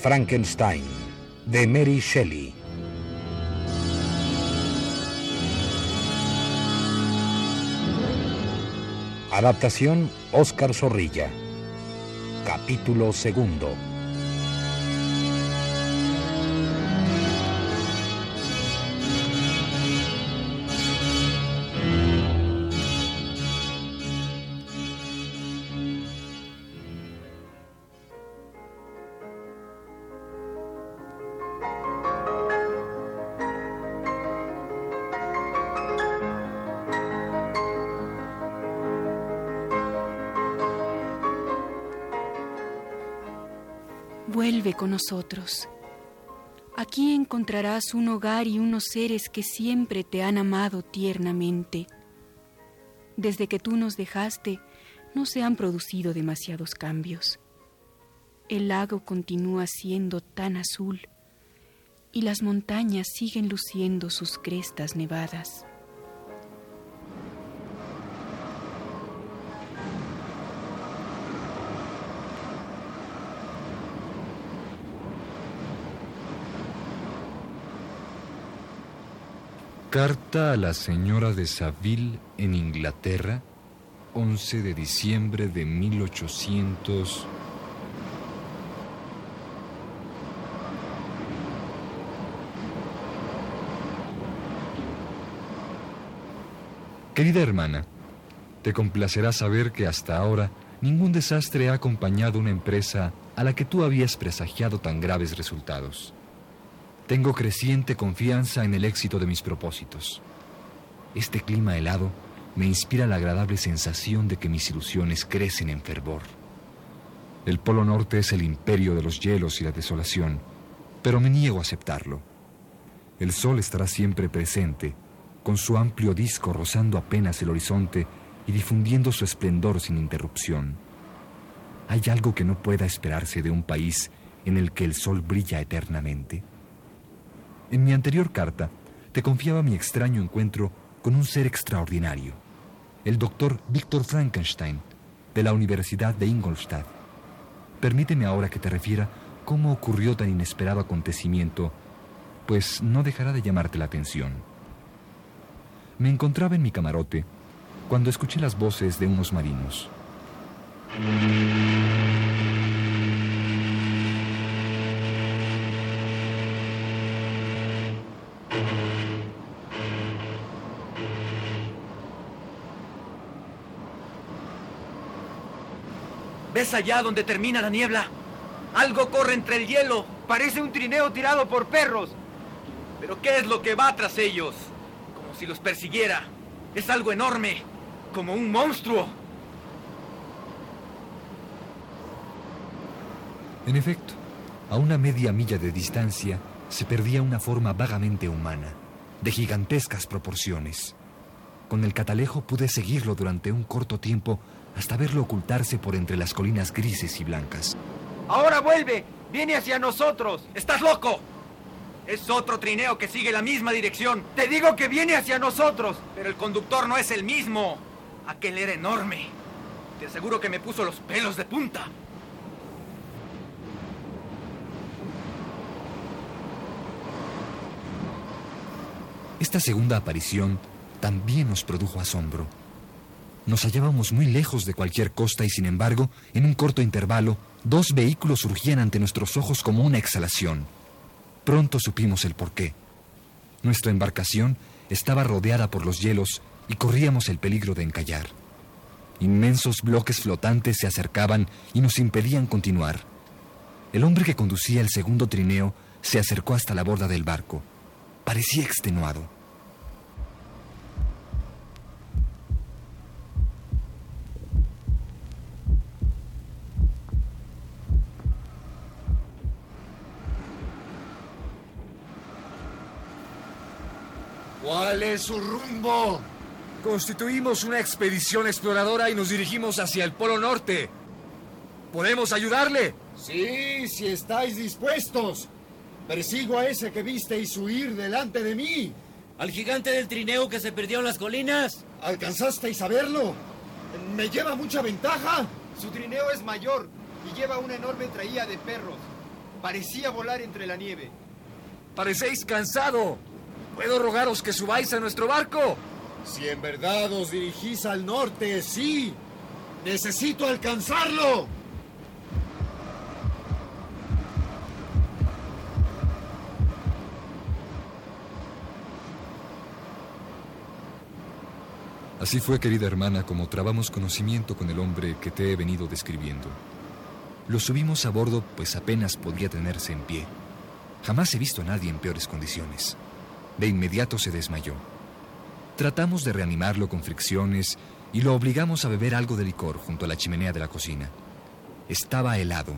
Frankenstein, de Mary Shelley. Adaptación Oscar Zorrilla. Capítulo segundo. Vuelve con nosotros. Aquí encontrarás un hogar y unos seres que siempre te han amado tiernamente. Desde que tú nos dejaste, no se han producido demasiados cambios. El lago continúa siendo tan azul y las montañas siguen luciendo sus crestas nevadas. Carta a la señora de Saville en Inglaterra, 11 de diciembre de 1800. Querida hermana, te complacerá saber que hasta ahora ningún desastre ha acompañado una empresa a la que tú habías presagiado tan graves resultados. Tengo creciente confianza en el éxito de mis propósitos. Este clima helado me inspira la agradable sensación de que mis ilusiones crecen en fervor. El Polo Norte es el imperio de los hielos y la desolación, pero me niego a aceptarlo. El sol estará siempre presente, con su amplio disco rozando apenas el horizonte y difundiendo su esplendor sin interrupción. ¿Hay algo que no pueda esperarse de un país en el que el sol brilla eternamente? En mi anterior carta te confiaba mi extraño encuentro con un ser extraordinario, el doctor Víctor Frankenstein, de la Universidad de Ingolstadt. Permíteme ahora que te refiera cómo ocurrió tan inesperado acontecimiento, pues no dejará de llamarte la atención. Me encontraba en mi camarote cuando escuché las voces de unos marinos. ¿Ves allá donde termina la niebla? Algo corre entre el hielo. Parece un trineo tirado por perros. ¿Pero qué es lo que va tras ellos? Como si los persiguiera. Es algo enorme, como un monstruo. En efecto, a una media milla de distancia se perdía una forma vagamente humana, de gigantescas proporciones. Con el catalejo pude seguirlo durante un corto tiempo hasta verlo ocultarse por entre las colinas grises y blancas. Ahora vuelve, viene hacia nosotros. ¡Estás loco! Es otro trineo que sigue la misma dirección. Te digo que viene hacia nosotros. Pero el conductor no es el mismo. Aquel era enorme. Te aseguro que me puso los pelos de punta. Esta segunda aparición también nos produjo asombro. Nos hallábamos muy lejos de cualquier costa y sin embargo, en un corto intervalo, dos vehículos surgían ante nuestros ojos como una exhalación. Pronto supimos el porqué. Nuestra embarcación estaba rodeada por los hielos y corríamos el peligro de encallar. Inmensos bloques flotantes se acercaban y nos impedían continuar. El hombre que conducía el segundo trineo se acercó hasta la borda del barco. Parecía extenuado. ¿Cuál es su rumbo? Constituimos una expedición exploradora y nos dirigimos hacia el Polo Norte. ¿Podemos ayudarle? Sí, si estáis dispuestos. Persigo a ese que visteis huir delante de mí. ¿Al gigante del trineo que se perdió en las colinas? ¿Alcanzasteis a verlo? ¿Me lleva mucha ventaja? Su trineo es mayor y lleva una enorme traía de perros. Parecía volar entre la nieve. Parecéis cansado. ¿Puedo rogaros que subáis a nuestro barco? Si en verdad os dirigís al norte, sí. Necesito alcanzarlo. Así fue, querida hermana, como trabamos conocimiento con el hombre que te he venido describiendo. Lo subimos a bordo, pues apenas podía tenerse en pie. Jamás he visto a nadie en peores condiciones. De inmediato se desmayó. Tratamos de reanimarlo con fricciones y lo obligamos a beber algo de licor junto a la chimenea de la cocina. Estaba helado,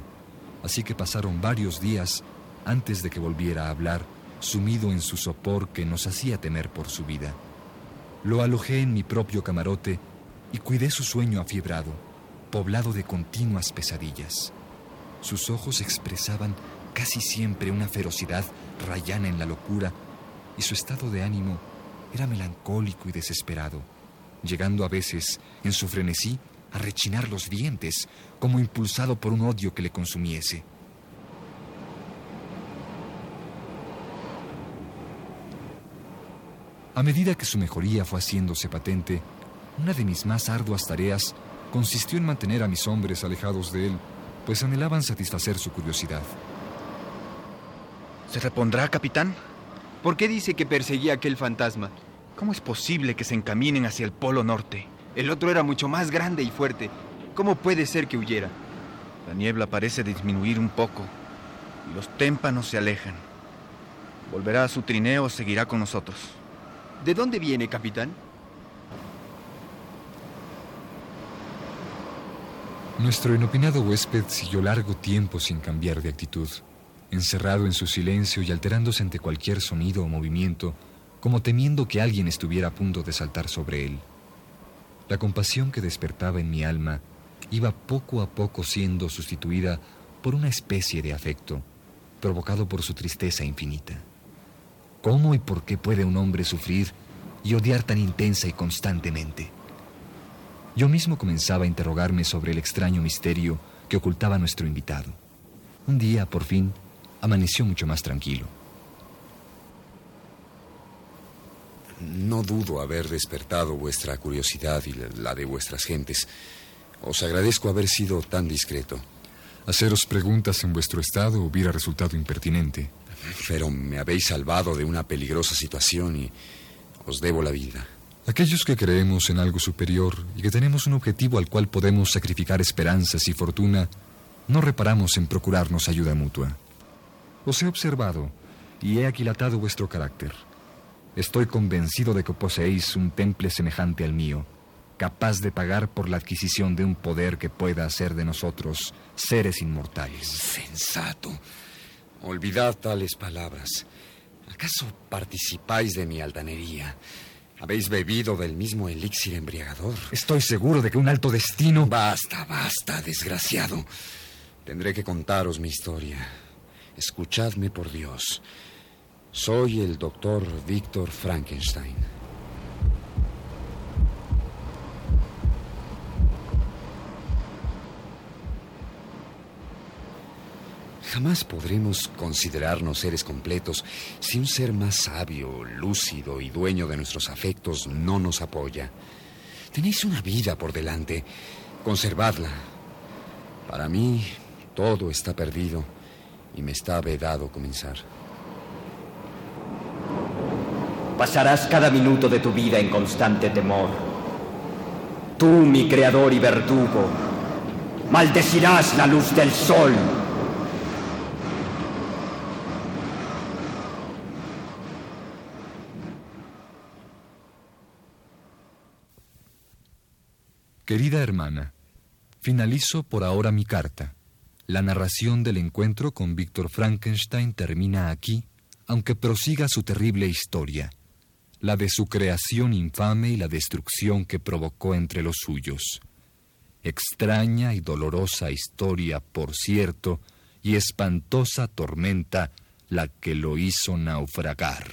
así que pasaron varios días antes de que volviera a hablar, sumido en su sopor que nos hacía temer por su vida. Lo alojé en mi propio camarote y cuidé su sueño afiebrado, poblado de continuas pesadillas. Sus ojos expresaban casi siempre una ferocidad rayana en la locura y su estado de ánimo era melancólico y desesperado, llegando a veces, en su frenesí, a rechinar los dientes, como impulsado por un odio que le consumiese. A medida que su mejoría fue haciéndose patente, una de mis más arduas tareas consistió en mantener a mis hombres alejados de él, pues anhelaban satisfacer su curiosidad. ¿Se repondrá, capitán? ¿Por qué dice que perseguía aquel fantasma? ¿Cómo es posible que se encaminen hacia el Polo Norte? El otro era mucho más grande y fuerte. ¿Cómo puede ser que huyera? La niebla parece disminuir un poco y los témpanos se alejan. ¿Volverá a su trineo o seguirá con nosotros? ¿De dónde viene, capitán? Nuestro inopinado huésped siguió largo tiempo sin cambiar de actitud, encerrado en su silencio y alterándose ante cualquier sonido o movimiento, como temiendo que alguien estuviera a punto de saltar sobre él. La compasión que despertaba en mi alma iba poco a poco siendo sustituida por una especie de afecto, provocado por su tristeza infinita. ¿Cómo y por qué puede un hombre sufrir y odiar tan intensa y constantemente? Yo mismo comenzaba a interrogarme sobre el extraño misterio que ocultaba nuestro invitado. Un día, por fin, amaneció mucho más tranquilo. No dudo haber despertado vuestra curiosidad y la de vuestras gentes. Os agradezco haber sido tan discreto. Haceros preguntas en vuestro estado hubiera resultado impertinente. Pero me habéis salvado de una peligrosa situación y os debo la vida. Aquellos que creemos en algo superior y que tenemos un objetivo al cual podemos sacrificar esperanzas y fortuna, no reparamos en procurarnos ayuda mutua. Os he observado y he aquilatado vuestro carácter. Estoy convencido de que poseéis un temple semejante al mío, capaz de pagar por la adquisición de un poder que pueda hacer de nosotros seres inmortales. Sensato. Olvidad tales palabras. ¿Acaso participáis de mi altanería? ¿Habéis bebido del mismo elixir embriagador? Estoy seguro de que un alto destino... Basta, basta, desgraciado. Tendré que contaros mi historia. Escuchadme por Dios. Soy el doctor Víctor Frankenstein. Jamás podremos considerarnos seres completos si un ser más sabio, lúcido y dueño de nuestros afectos no nos apoya. Tenéis una vida por delante. Conservadla. Para mí, todo está perdido y me está vedado comenzar. Pasarás cada minuto de tu vida en constante temor. Tú, mi creador y verdugo, maldecirás la luz del sol. Querida hermana, finalizo por ahora mi carta. La narración del encuentro con Víctor Frankenstein termina aquí, aunque prosiga su terrible historia, la de su creación infame y la destrucción que provocó entre los suyos. Extraña y dolorosa historia, por cierto, y espantosa tormenta la que lo hizo naufragar.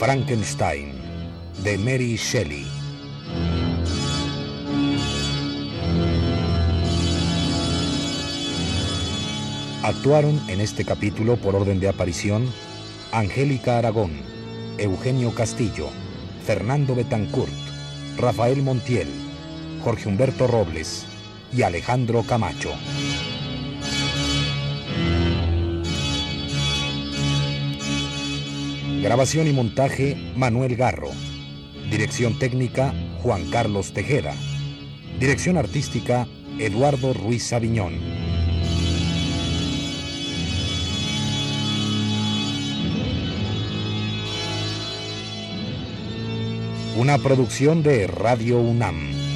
Frankenstein, de Mary Shelley. Actuaron en este capítulo por orden de aparición Angélica Aragón, Eugenio Castillo, Fernando Betancourt, Rafael Montiel, Jorge Humberto Robles y Alejandro Camacho. Grabación y montaje Manuel Garro. Dirección técnica Juan Carlos Tejeda. Dirección artística Eduardo Ruiz Aviñón. Una producción de Radio UNAM.